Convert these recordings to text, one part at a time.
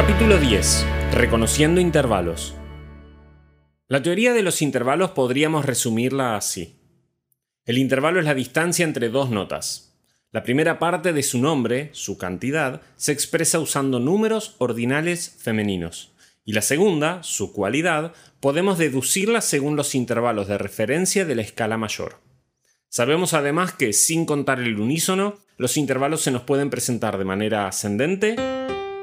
Capítulo 10. Reconociendo intervalos. La teoría de los intervalos podríamos resumirla así. El intervalo es la distancia entre dos notas. La primera parte de su nombre, su cantidad, se expresa usando números ordinales femeninos. Y la segunda, su cualidad, podemos deducirla según los intervalos de referencia de la escala mayor. Sabemos además que, sin contar el unísono, los intervalos se nos pueden presentar de manera ascendente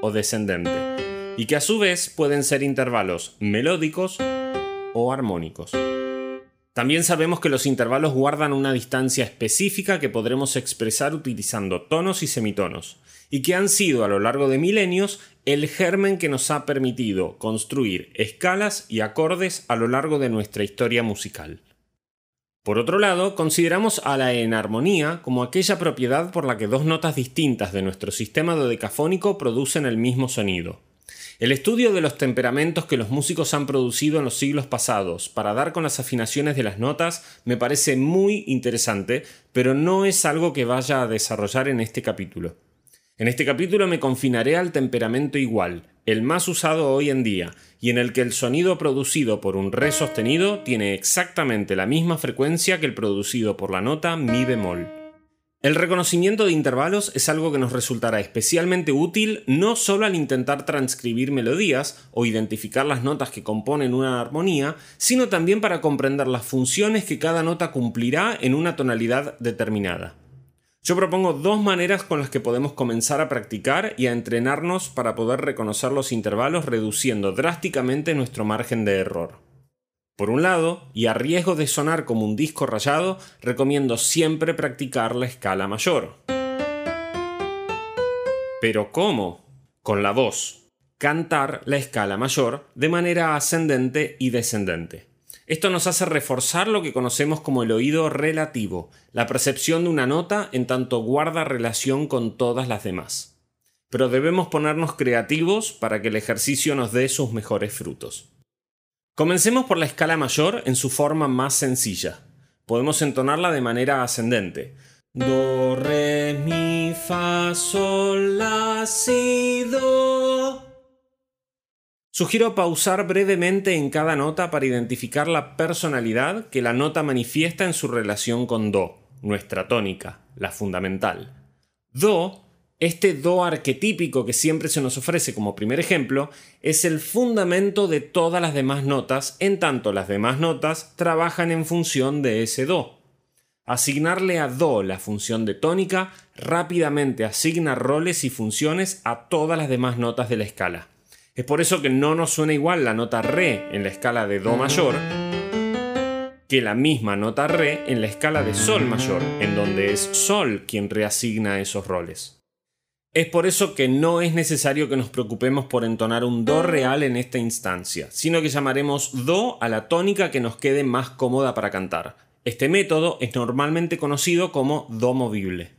o descendente, y que a su vez pueden ser intervalos melódicos o armónicos. También sabemos que los intervalos guardan una distancia específica que podremos expresar utilizando tonos y semitonos, y que han sido a lo largo de milenios el germen que nos ha permitido construir escalas y acordes a lo largo de nuestra historia musical. Por otro lado, consideramos a la enarmonía como aquella propiedad por la que dos notas distintas de nuestro sistema dodecafónico producen el mismo sonido. El estudio de los temperamentos que los músicos han producido en los siglos pasados para dar con las afinaciones de las notas me parece muy interesante, pero no es algo que vaya a desarrollar en este capítulo. En este capítulo me confinaré al temperamento igual, el más usado hoy en día, y en el que el sonido producido por un re sostenido tiene exactamente la misma frecuencia que el producido por la nota mi bemol. El reconocimiento de intervalos es algo que nos resultará especialmente útil no solo al intentar transcribir melodías o identificar las notas que componen una armonía, sino también para comprender las funciones que cada nota cumplirá en una tonalidad determinada. Yo propongo dos maneras con las que podemos comenzar a practicar y a entrenarnos para poder reconocer los intervalos reduciendo drásticamente nuestro margen de error. Por un lado, y a riesgo de sonar como un disco rayado, recomiendo siempre practicar la escala mayor. Pero ¿cómo? Con la voz. Cantar la escala mayor de manera ascendente y descendente. Esto nos hace reforzar lo que conocemos como el oído relativo, la percepción de una nota en tanto guarda relación con todas las demás. Pero debemos ponernos creativos para que el ejercicio nos dé sus mejores frutos. Comencemos por la escala mayor en su forma más sencilla. Podemos entonarla de manera ascendente. Do, re, mi, fa, sol, la, si, do. Sugiero pausar brevemente en cada nota para identificar la personalidad que la nota manifiesta en su relación con Do, nuestra tónica, la fundamental. Do, este Do arquetípico que siempre se nos ofrece como primer ejemplo, es el fundamento de todas las demás notas, en tanto las demás notas trabajan en función de ese Do. Asignarle a Do la función de tónica rápidamente asigna roles y funciones a todas las demás notas de la escala. Es por eso que no nos suena igual la nota Re en la escala de Do mayor que la misma nota Re en la escala de Sol mayor, en donde es Sol quien reasigna esos roles. Es por eso que no es necesario que nos preocupemos por entonar un Do real en esta instancia, sino que llamaremos Do a la tónica que nos quede más cómoda para cantar. Este método es normalmente conocido como Do movible.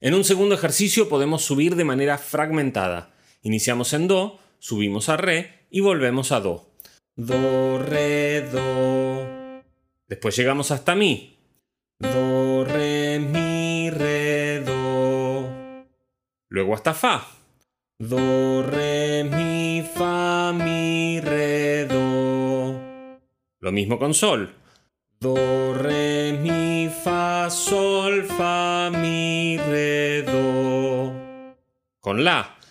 En un segundo ejercicio podemos subir de manera fragmentada. Iniciamos en Do, subimos a Re y volvemos a Do. Do, Re, Do. Después llegamos hasta Mi. Do, Re, Mi, Re, Do. Luego hasta Fa. Do, Re, Mi, Fa, Mi, Re, Do. Lo mismo con Sol. Do, Re, Mi, Fa, Sol, Fa, Mi, Re, Do. Con La.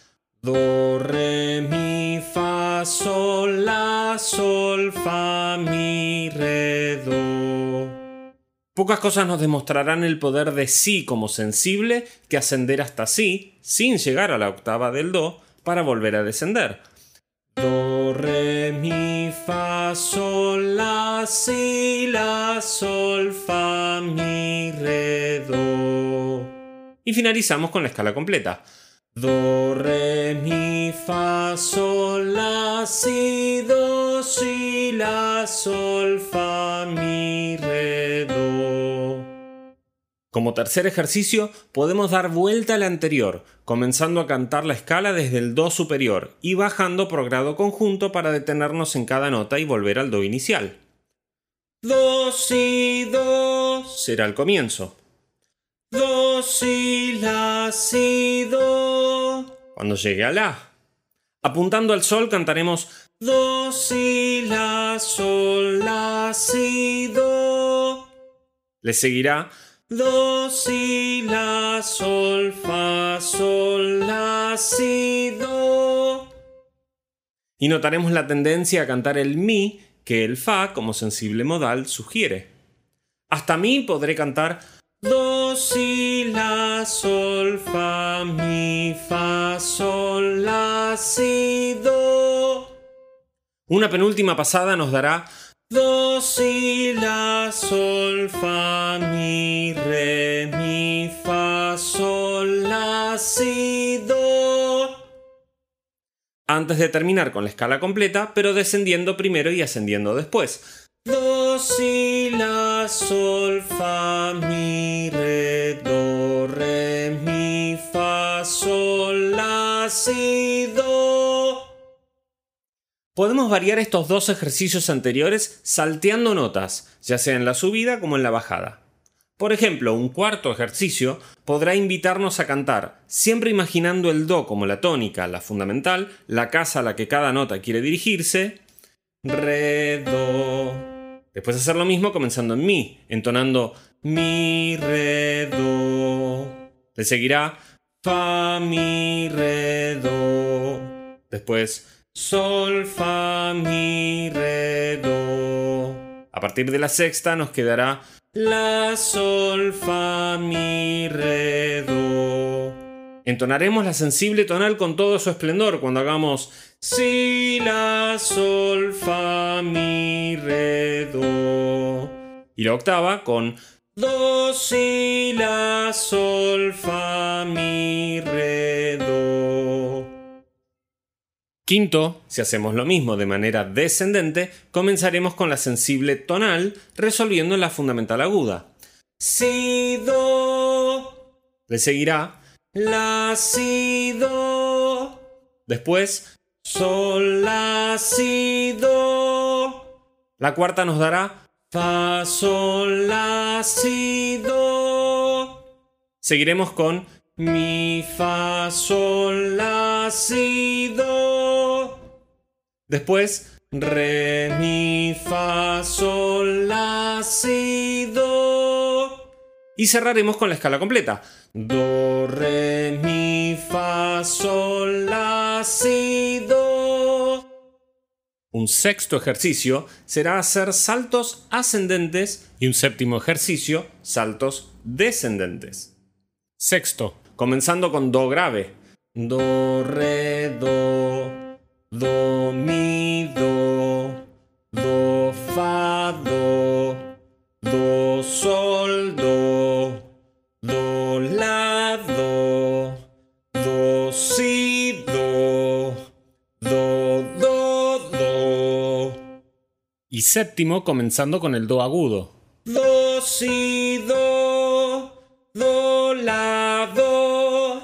Do, re, mi, fa, sol, la, sol, fa, mi, re, do. Pocas cosas nos demostrarán el poder de si como sensible que ascender hasta si, sin llegar a la octava del do, para volver a descender. Do, re, mi, fa, sol, la, si, la, sol, fa, mi, re, do. Y finalizamos con la escala completa. Do, re, mi, fa, sol, la, si, do, si, la, sol, fa, mi, re, do. Como tercer ejercicio, podemos dar vuelta al anterior, comenzando a cantar la escala desde el Do superior y bajando por grado conjunto para detenernos en cada nota y volver al Do inicial. Do, si, do será el comienzo. Do, la, si, do. Cuando llegue a la. Apuntando al sol cantaremos Do, Si, La, Sol, La, Si, Do. Le seguirá Do, Si, La, Sol, Fa, Sol, La, Si, Do. Y notaremos la tendencia a cantar el Mi que el Fa como sensible modal sugiere. Hasta Mi podré cantar Do, Si, La, Sol, Fa, Mi, Fa, Sol, La, Si, Do. Una penúltima pasada nos dará Do, Si, La, Sol, Fa, Mi, Re, Mi, Fa, Sol, La, Si, Do. Antes de terminar con la escala completa, pero descendiendo primero y ascendiendo después. Do, Si, La, Sol, Fa, Mi, Re, Do, Re, Mi, Fa, Sol, La, Si, Do. Podemos variar estos dos ejercicios anteriores salteando notas, ya sea en la subida como en la bajada. Por ejemplo, un cuarto ejercicio podrá invitarnos a cantar, siempre imaginando el Do como la tónica, la fundamental, la casa a la que cada nota quiere dirigirse, Re, Do, Después hacer lo mismo comenzando en Mi, entonando Mi, Re, Do. Le seguirá Fa, Mi, Re, Do. Después Sol, Fa, Mi, Re, Do. A partir de la sexta nos quedará La, Sol, Fa, Mi, Re, Do. Entonaremos la sensible tonal con todo su esplendor cuando hagamos Si, La, Sol, Fa, Mi, Re, Do. Y la octava con Do, Si, La, Sol, Fa, Mi, Re, Do. Quinto, si hacemos lo mismo de manera descendente, comenzaremos con la sensible tonal resolviendo la fundamental aguda. Si, Do. Le seguirá la, si, do. Después, sol, la, si, do. La cuarta nos dará fa, sol, la, si, do. Seguiremos con mi, fa, sol, la, si, do. Después, re, mi, fa, sol, la, si, do. Y cerraremos con la escala completa. Do, re, mi, fa, sol, la, si, do. Un sexto ejercicio será hacer saltos ascendentes y un séptimo ejercicio saltos descendentes. Sexto, comenzando con do grave. Do, re, do, do, mi, do, do, fa, do, Séptimo, comenzando con el do agudo. Do, si, do, do, la, do,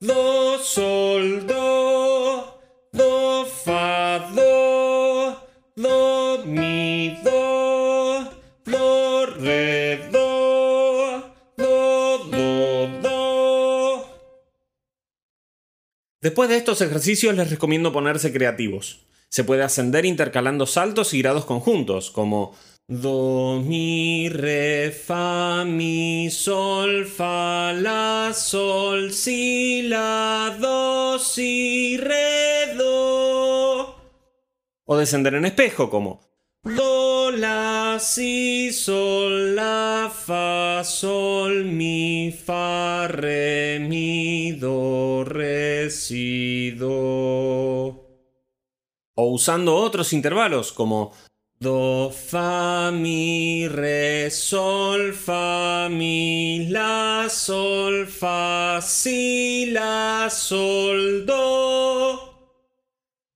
do, sol, do, do, fa, do, do, mi, do, do, re, do, do, do, do. Después de estos ejercicios les recomiendo ponerse creativos. Se puede ascender intercalando saltos y grados conjuntos, como Do, mi, re, fa, mi, sol, fa, la, sol, si, la, do, si, re, do. O descender en espejo, como Do, la, si, sol, la, fa, sol, mi, fa, re, mi, do, re, si, do. O usando otros intervalos, como Do, fa, mi, re, sol, fa, mi, la, sol, fa, si, la, sol, do.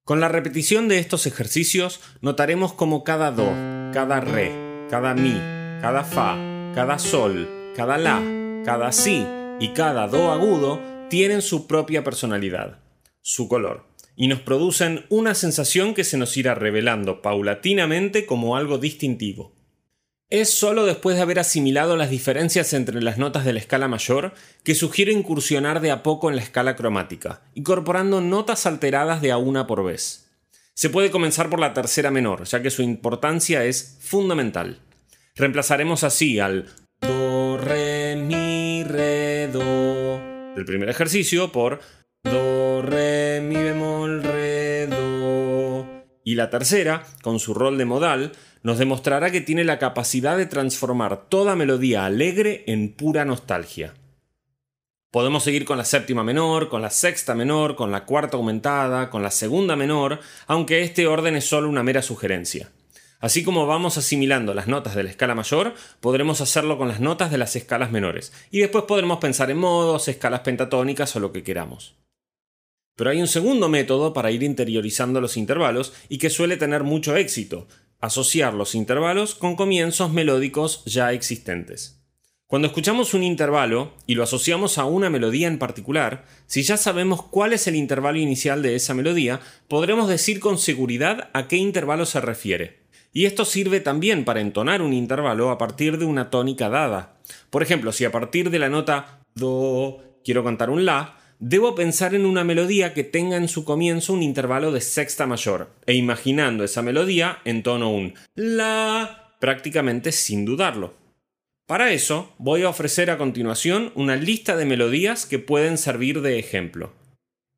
Con la repetición de estos ejercicios notaremos cómo cada do, cada re, cada mi, cada fa, cada sol, cada la, cada si y cada do agudo tienen su propia personalidad, su color y nos producen una sensación que se nos irá revelando paulatinamente como algo distintivo. Es solo después de haber asimilado las diferencias entre las notas de la escala mayor que sugiero incursionar de a poco en la escala cromática, incorporando notas alteradas de a una por vez. Se puede comenzar por la tercera menor, ya que su importancia es fundamental. Reemplazaremos así al Do, Re, Mi, Re, Do del primer ejercicio por Do, Re, Mi bemol, Re, Do. Y la tercera, con su rol de modal, nos demostrará que tiene la capacidad de transformar toda melodía alegre en pura nostalgia. Podemos seguir con la séptima menor, con la sexta menor, con la cuarta aumentada, con la segunda menor, aunque este orden es solo una mera sugerencia. Así como vamos asimilando las notas de la escala mayor, podremos hacerlo con las notas de las escalas menores, y después podremos pensar en modos, escalas pentatónicas o lo que queramos. Pero hay un segundo método para ir interiorizando los intervalos y que suele tener mucho éxito, asociar los intervalos con comienzos melódicos ya existentes. Cuando escuchamos un intervalo y lo asociamos a una melodía en particular, si ya sabemos cuál es el intervalo inicial de esa melodía, podremos decir con seguridad a qué intervalo se refiere. Y esto sirve también para entonar un intervalo a partir de una tónica dada. Por ejemplo, si a partir de la nota Do quiero cantar un La, debo pensar en una melodía que tenga en su comienzo un intervalo de sexta mayor, e imaginando esa melodía en tono un La prácticamente sin dudarlo. Para eso, voy a ofrecer a continuación una lista de melodías que pueden servir de ejemplo.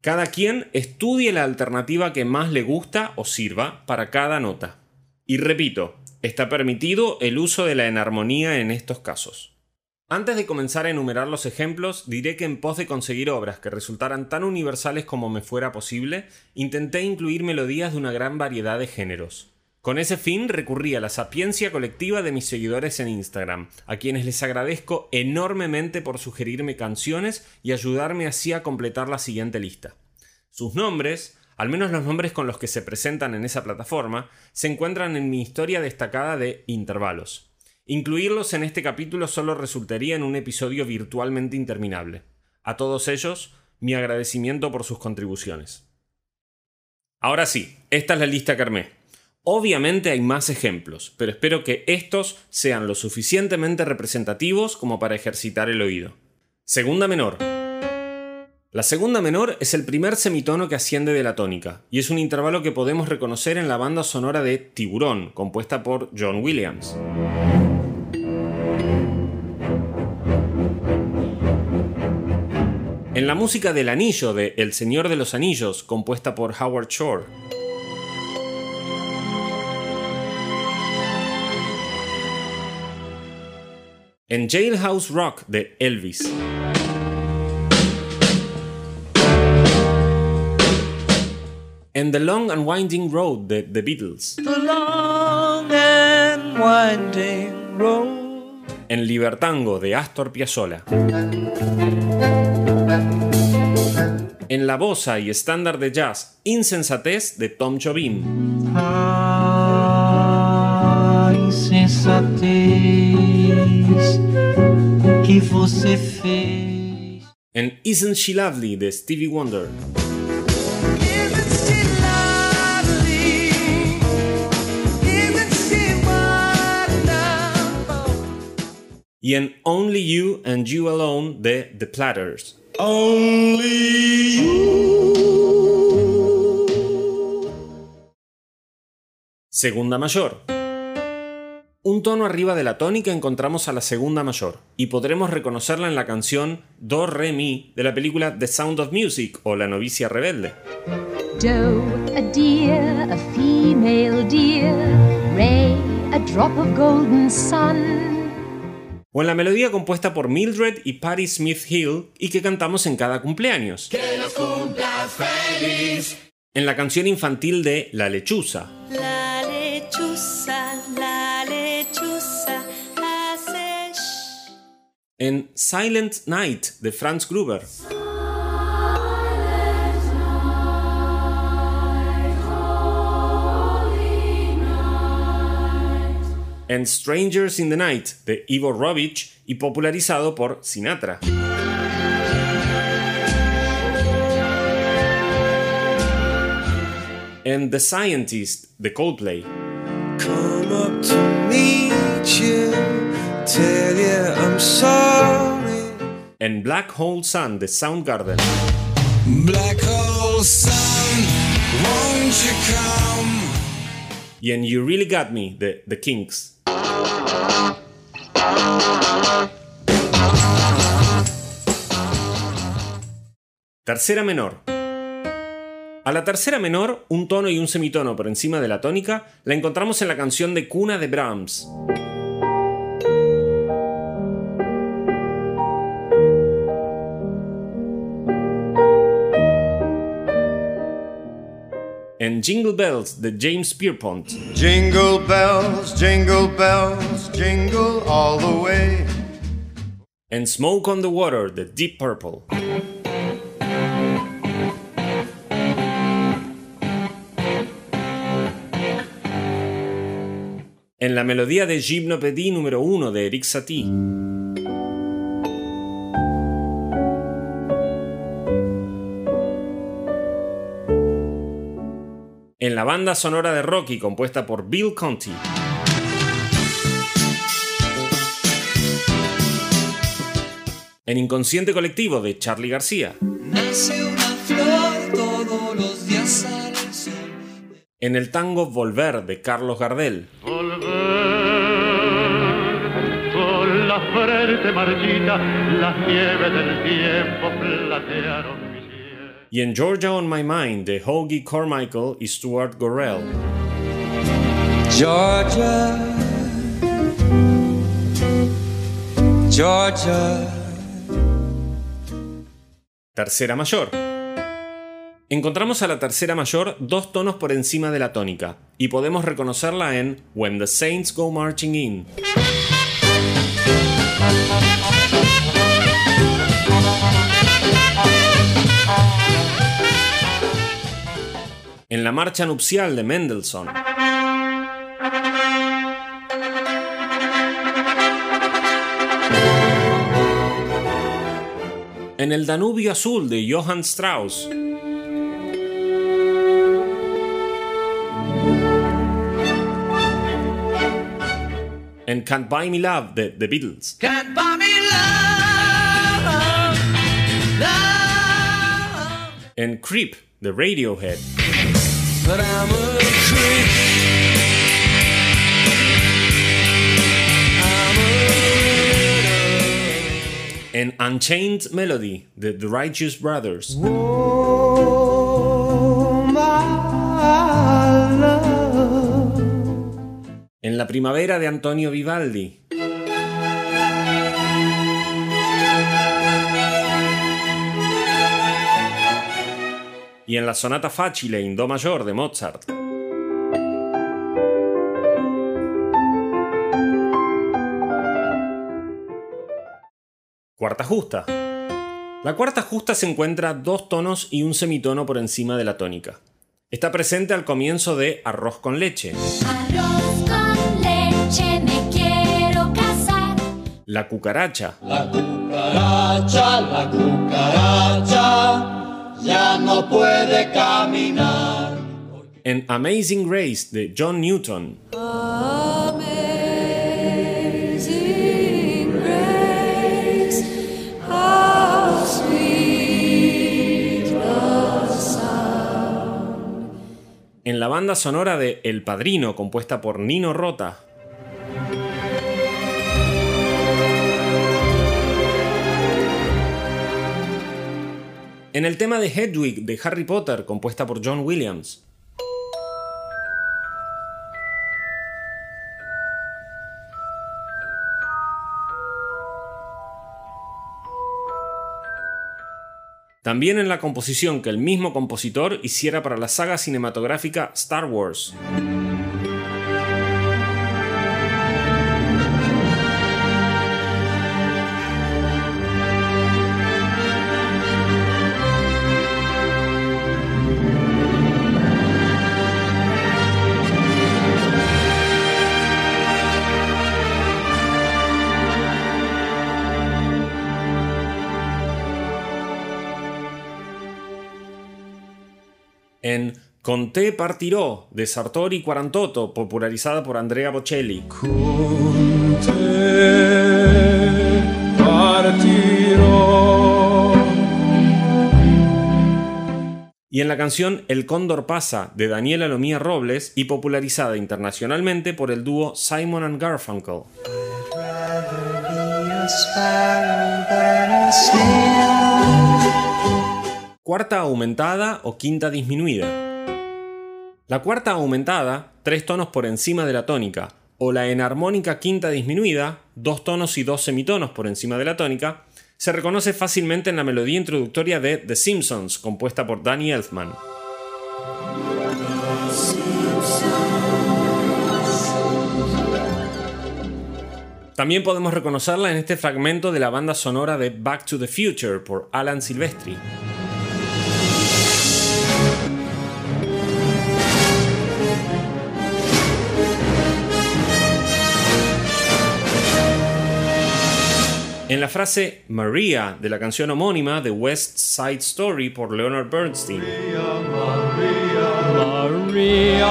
Cada quien estudie la alternativa que más le gusta o sirva para cada nota. Y repito, está permitido el uso de la enarmonía en estos casos. Antes de comenzar a enumerar los ejemplos, diré que en pos de conseguir obras que resultaran tan universales como me fuera posible, intenté incluir melodías de una gran variedad de géneros. Con ese fin recurrí a la sapiencia colectiva de mis seguidores en Instagram, a quienes les agradezco enormemente por sugerirme canciones y ayudarme así a completar la siguiente lista. Sus nombres, al menos los nombres con los que se presentan en esa plataforma, se encuentran en mi historia destacada de intervalos. Incluirlos en este capítulo solo resultaría en un episodio virtualmente interminable. A todos ellos, mi agradecimiento por sus contribuciones. Ahora sí, esta es la lista que armé. Obviamente hay más ejemplos, pero espero que estos sean lo suficientemente representativos como para ejercitar el oído. Segunda menor. La segunda menor es el primer semitono que asciende de la tónica, y es un intervalo que podemos reconocer en la banda sonora de Tiburón, compuesta por John Williams. En la música del anillo de El Señor de los Anillos, compuesta por Howard Shore. En Jailhouse Rock de Elvis. En The Long and Winding Road de The Beatles. The long and winding road. En Libertango de Astor Piazzolla. En la bossa y estándar de jazz Insensatez de Tom Jobim. Ah, insensatez que você fez. En Isn't She Lovely de Stevie Wonder. Isn't she lovely? Isn't she wonderful? Y en Only You and You Alone de The Platters. Only you. Segunda mayor. Un tono arriba de la tónica encontramos a la segunda mayor, y podremos reconocerla en la canción Do Re Mi de la película The Sound of Music o La novicia rebelde. Doe, a deer, a female deer. Ray, a drop of golden sun. O en la melodía compuesta por Mildred y Patti Smith Hill y que cantamos en cada cumpleaños. En la canción infantil de La lechuza. La lechuza, la lechuza hace. En Silent Night de Franz Gruber. En Strangers in the Night de Ivo Rovich y popularizado por Sinatra. En The Scientist de Coldplay. come up to meet you, tell you I'm sorry. En Black Hole Sun de Soundgarden. Black hole sun, won't you come? Y en You Really Got Me de The Kinks. Tercera menor. A la tercera menor, un tono y un semitono por encima de la tónica, la encontramos en la canción de cuna de Brahms. En Jingle Bells de James Pierpont. Jingle bells, jingle bells, jingle all the way. En Smoke on the Water de Deep Purple. En la melodía de Gymnopédie número 1 de Eric Satie. En la banda sonora de Rocky compuesta por Bill Conti. En Inconsciente Colectivo de Charlie García. Nace una flor todos los días al sol. En el tango Volver de Carlos Gardel. Volver con la frente marchita, las nieves del tiempo platearon. Y en Georgia on My Mind de Hoagie Carmichael y Stuart Gorrell. Georgia, Georgia. Tercera mayor. Encontramos a la tercera mayor dos tonos por encima de la tónica, y podemos reconocerla en When the Saints Go Marching In. En la marcha nupcial de Mendelssohn. En el Danubio Azul de Johann Strauss. En Can't Buy Me Love de The Beatles. Can't buy me love, love. En Creep de Radiohead. En Unchained Melody de The Righteous Brothers. En La Primavera de Antonio Vivaldi. Y en la Sonata Facile in Do mayor de Mozart. Cuarta justa. La cuarta justa se encuentra dos tonos y un semitono por encima de la tónica. Está presente al comienzo de Arroz con leche. Arroz con leche me quiero casar. La cucaracha. La cucaracha, la cucaracha, ya no puede caminar. En Amazing Grace de John Newton. Amazing grace, how sweet the sound. En la banda sonora de El Padrino, compuesta por Nino Rota. En el tema de Hedwig de Harry Potter, compuesta por John Williams. También en la composición que el mismo compositor hiciera para la saga cinematográfica Star Wars. En Con Te partirò de Sartori Quarantotto, popularizada por Andrea Bocelli. Con te partirò. Y en la canción El Cóndor pasa de Daniela Lomía Robles y popularizada internacionalmente por el dúo Simon and Garfunkel. Rather be a Cuarta aumentada o quinta disminuida. La cuarta aumentada, tres tonos por encima de la tónica, o la enarmónica quinta disminuida, dos tonos y dos semitonos por encima de la tónica, se reconoce fácilmente en la melodía introductoria de The Simpsons, compuesta por Danny Elfman. También podemos reconocerla en este fragmento de la banda sonora de Back to the Future por Alan Silvestri. En la frase Maria de la canción homónima de West Side Story por Leonard Bernstein. Maria,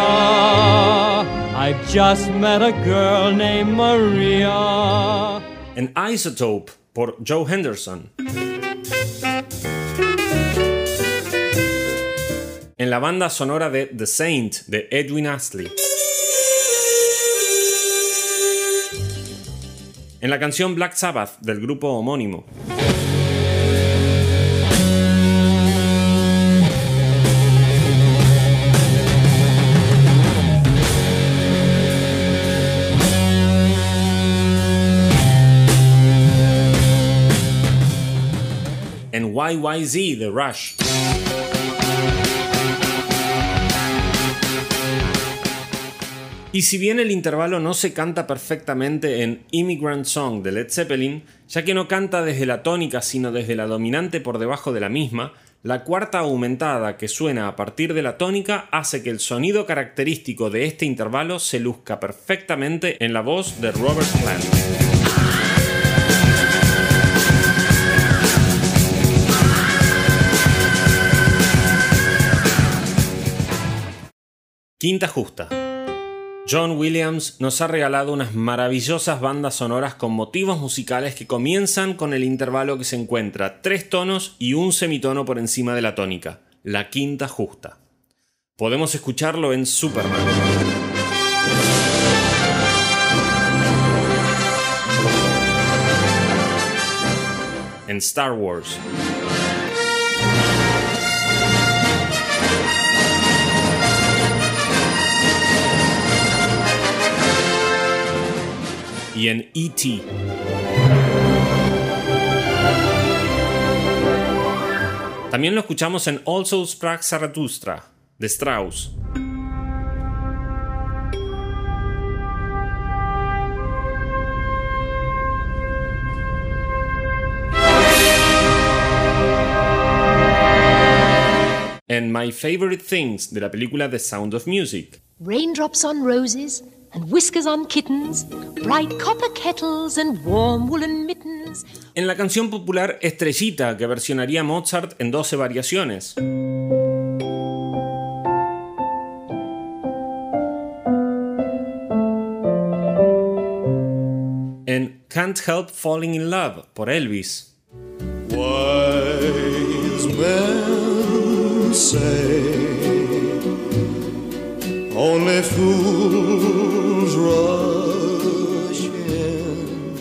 I've just met a girl named Maria. En Isotope por Joe Henderson. En la banda sonora de The Saint de Edwin Astley. En la canción Black Sabbath del grupo homónimo. En YYZ de Rush. Y si bien el intervalo no se canta perfectamente en Immigrant Song de Led Zeppelin, ya que no canta desde la tónica sino desde la dominante por debajo de la misma, la cuarta aumentada que suena a partir de la tónica hace que el sonido característico de este intervalo se luzca perfectamente en la voz de Robert Plant. Quinta justa. John Williams nos ha regalado unas maravillosas bandas sonoras con motivos musicales que comienzan con el intervalo que se encuentra tres tonos y un semitono por encima de la tónica, la quinta justa. Podemos escucharlo en Superman. En Star Wars. En E.T. También lo escuchamos en Also Sprach Zarathustra, de Strauss. En My Favorite Things, de la película The Sound of Music. Raindrops on roses and whiskers on kittens, bright copper kettles and warm woolen mittens. En la canción popular Estrellita, que versionaría Mozart en 12 variaciones. En Can't Help Falling in Love por Elvis. Wise men say only fools rush in.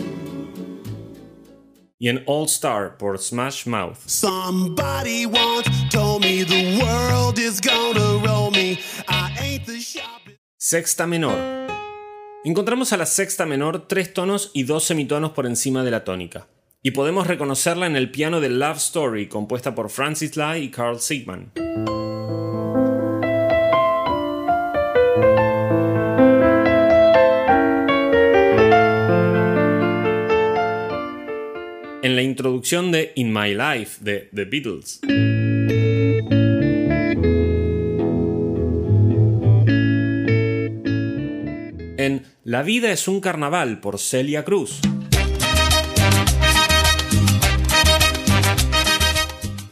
Y en All Star por Smash Mouth. Somebody once told me the world is gonna roll me. I ain't the. Sexta menor. Encontramos a la sexta menor tres tonos y dos semitonos por encima de la tónica. Y podemos reconocerla en el piano de Love Story, compuesta por Francis Lai y Carl Sigman. En la introducción de In My Life de The Beatles. En La vida es un carnaval por Celia Cruz.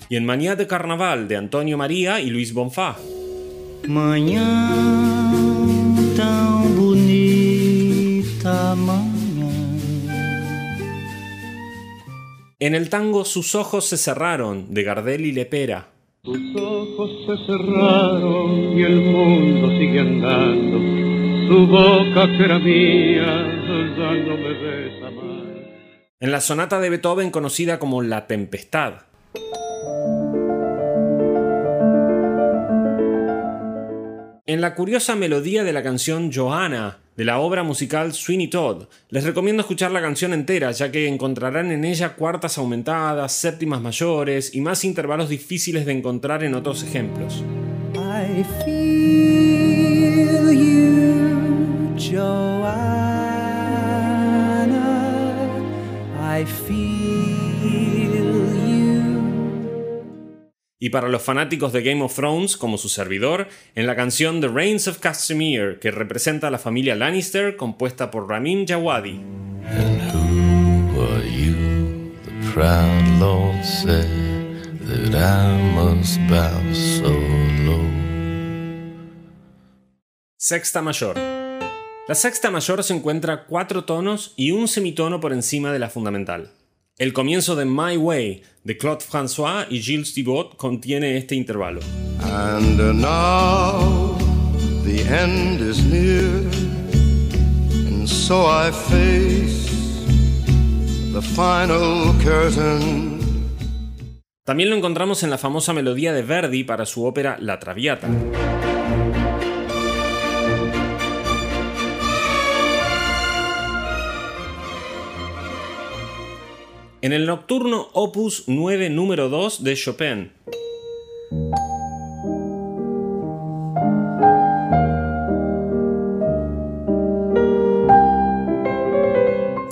Y en Manía de Carnaval de Antonio María y Luis Bonfá. Manhã tão bonita, En el tango Sus ojos se cerraron, de Gardel y Lepera. Tus ojos se cerraron y el mundo sigue andando. Boca que era mía ya no me besa más. En la sonata de Beethoven conocida como La Tempestad. En la curiosa melodía de la canción Johanna, de la obra musical Sweeney Todd, les recomiendo escuchar la canción entera, ya que encontrarán en ella cuartas aumentadas, séptimas mayores y más intervalos difíciles de encontrar en otros ejemplos. Y para los fanáticos de Game of Thrones, como su servidor, en la canción The Reigns of Castamere, que representa a la familia Lannister, compuesta por Ramin Djawadi. Sexta mayor. La sexta mayor se encuentra cuatro tonos y un semitono por encima de la fundamental. El comienzo de My Way de Claude François y Gilles Thibault contiene este intervalo. And now the end is near, and so I face the final curtain. También lo encontramos en la famosa melodía de Verdi para su ópera La Traviata. En el nocturno Opus 9 número 2 de Chopin.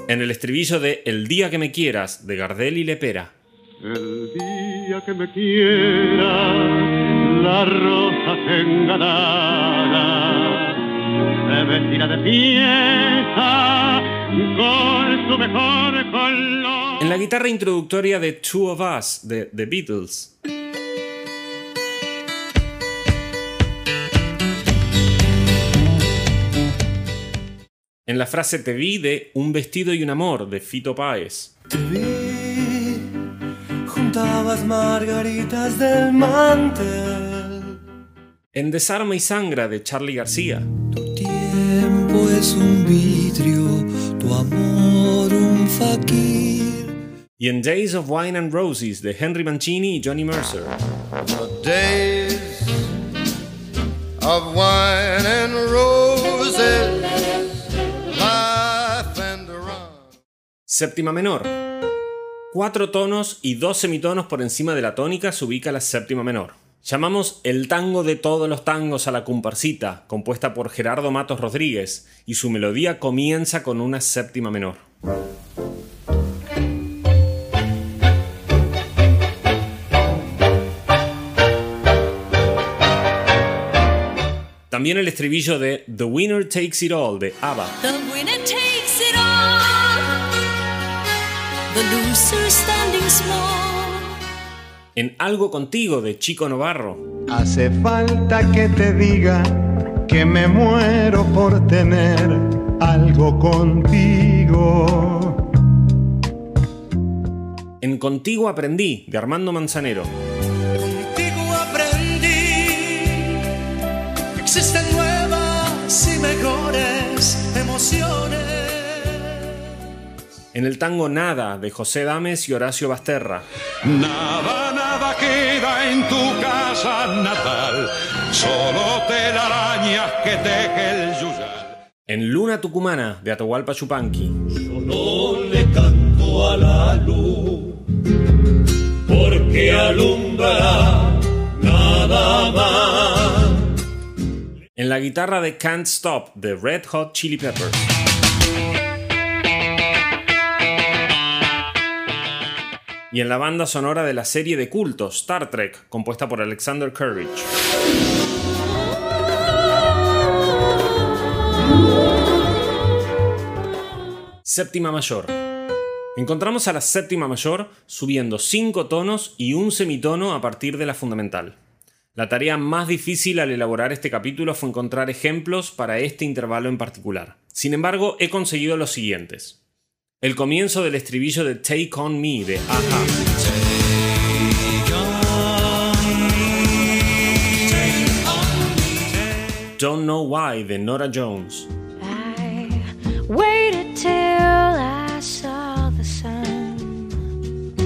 En el estribillo de El día que me quieras de Gardel y Lepera. El día que me quiera, la rosa enganada se vestirá de fiesta con su mejor color. En la guitarra introductoria de Two of Us de The Beatles. En la frase Te vi de Un vestido y un amor de Fito Páez. Te vi, juntabas margaritas del mantel. En Desarma y Sangra de Charlie García. Tu tiempo es un vidrio, tu amor un faquir. Y en Days of Wine and Roses de Henry Mancini y Johnny Mercer. The days of wine and roses, life and run. Séptima menor. Cuatro tonos y dos semitonos por encima de la tónica se ubica la séptima menor. Llamamos el tango de todos los tangos a la comparsita, compuesta por Gerardo Matos Rodríguez, y su melodía comienza con una séptima menor. También el estribillo de The Winner Takes It All de ABBA. The winner takes it all. The loser standing small. En Algo Contigo de Chico Novarro. Hace falta que te diga que me muero por tener algo contigo. En Contigo Aprendí de Armando Manzanero. En el tango Nada de José Dames y Horacio Basterra. Nada, nada queda en tu casa natal, solo telarañas que teje el yuyal. En Luna Tucumana de Atahualpa Chupanqui. No le canto a la luz, porque alumbrará nada más. En la guitarra de Can't Stop de Red Hot Chili Peppers. Y en la banda sonora de la serie de culto Star Trek, compuesta por Alexander Courage. Séptima mayor. Encontramos a la séptima mayor subiendo 5 tonos y un semitono a partir de la fundamental. La tarea más difícil al elaborar este capítulo fue encontrar ejemplos para este intervalo en particular. Sin embargo, he conseguido los siguientes. El comienzo del estribillo de Take On Me de Aja. Don't Know Why de Nora Jones. Waited till I saw the sun.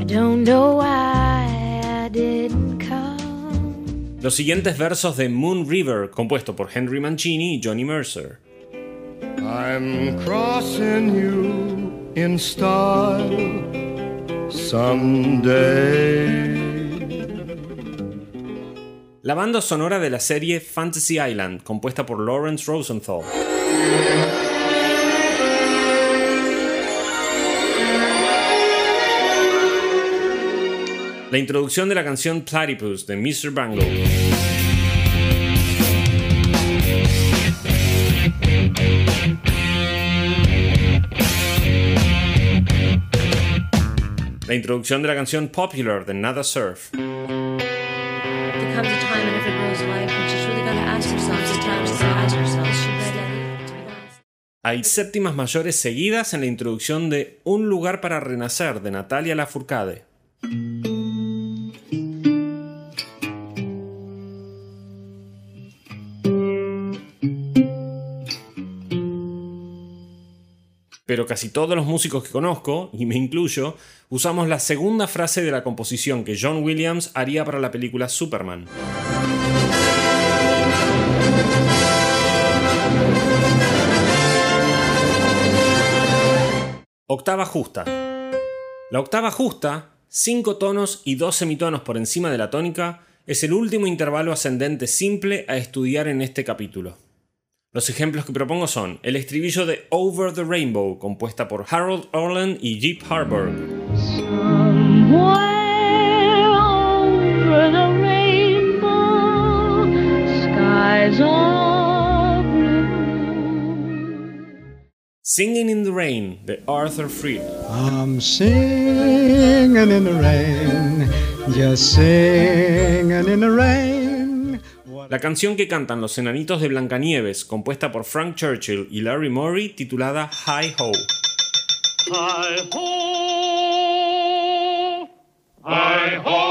I don't know why I didn't come. Los siguientes versos de Moon River, compuesto por Henry Mancini y Johnny Mercer. I'm crossing you in style someday. La banda sonora de la serie Fantasy Island, compuesta por Lawrence Rosenthal. La introducción de la canción Platypus de Mr. Bangle. La introducción de la canción Popular de Nada Surf. Hay séptimas mayores seguidas en la introducción de Un lugar para renacer de Natalia Lafourcade. Pero casi todos los músicos que conozco, y me incluyo, usamos la segunda frase de la composición que John Williams haría para la película Superman. Octava justa. La octava justa, 5 tonos y 2 semitonos por encima de la tónica, es el último intervalo ascendente simple a estudiar en este capítulo. Los ejemplos que propongo son el estribillo de Over the Rainbow, compuesta por Harold Orland y Jeep Harburg. Singing in the Rain de Arthur Freed. I'm singing in the rain, just singing in the rain. La canción que cantan los enanitos de Blancanieves, compuesta por Frank Churchill y Larry Morey, titulada Hi Ho. Hi ho, hi ho,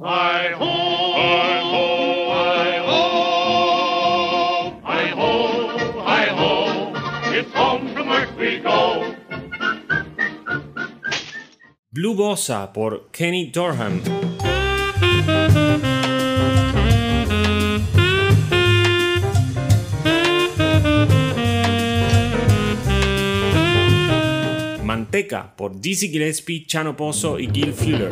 hi. Blue Bossa por Kenny Dorham. Manteca por Dizzy Gillespie, Chano Pozo y Gil Fuller.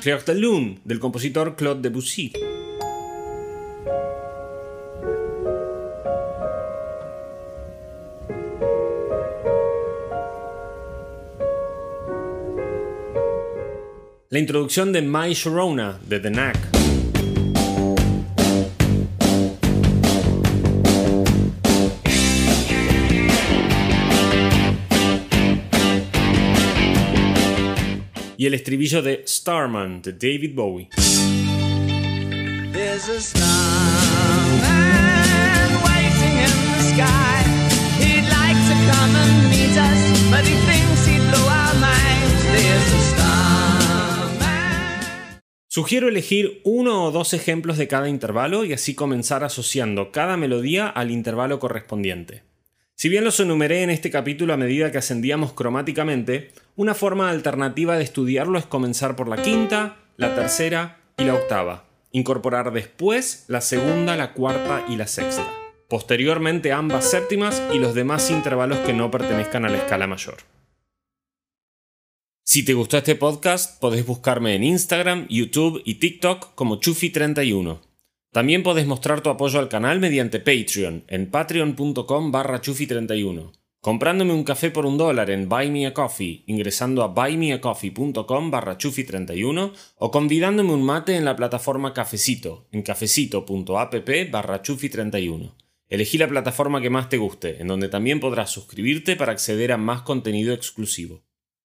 Clair de Lune del compositor Claude Debussy. La introducción de My Sharona de The Knack. Y el estribillo de Starman de David Bowie. Sugiero elegir uno o dos ejemplos de cada intervalo y así comenzar asociando cada melodía al intervalo correspondiente. Si bien los enumeré en este capítulo a medida que ascendíamos cromáticamente, una forma alternativa de estudiarlo es comenzar por la quinta, la tercera y la octava, incorporar después la segunda, la cuarta y la sexta, posteriormente ambas séptimas y los demás intervalos que no pertenezcan a la escala mayor. Si te gustó este podcast, podés buscarme en Instagram, YouTube y TikTok como Chufi31. También podés mostrar tu apoyo al canal mediante Patreon en patreon.com barra chufi31, comprándome un café por un dólar en Buy Me a Coffee, ingresando a buymeacoffee.com barra chufi31 o convidándome un mate en la plataforma Cafecito, en cafecito.app barra chufi31. Elegí la plataforma que más te guste, en donde también podrás suscribirte para acceder a más contenido exclusivo.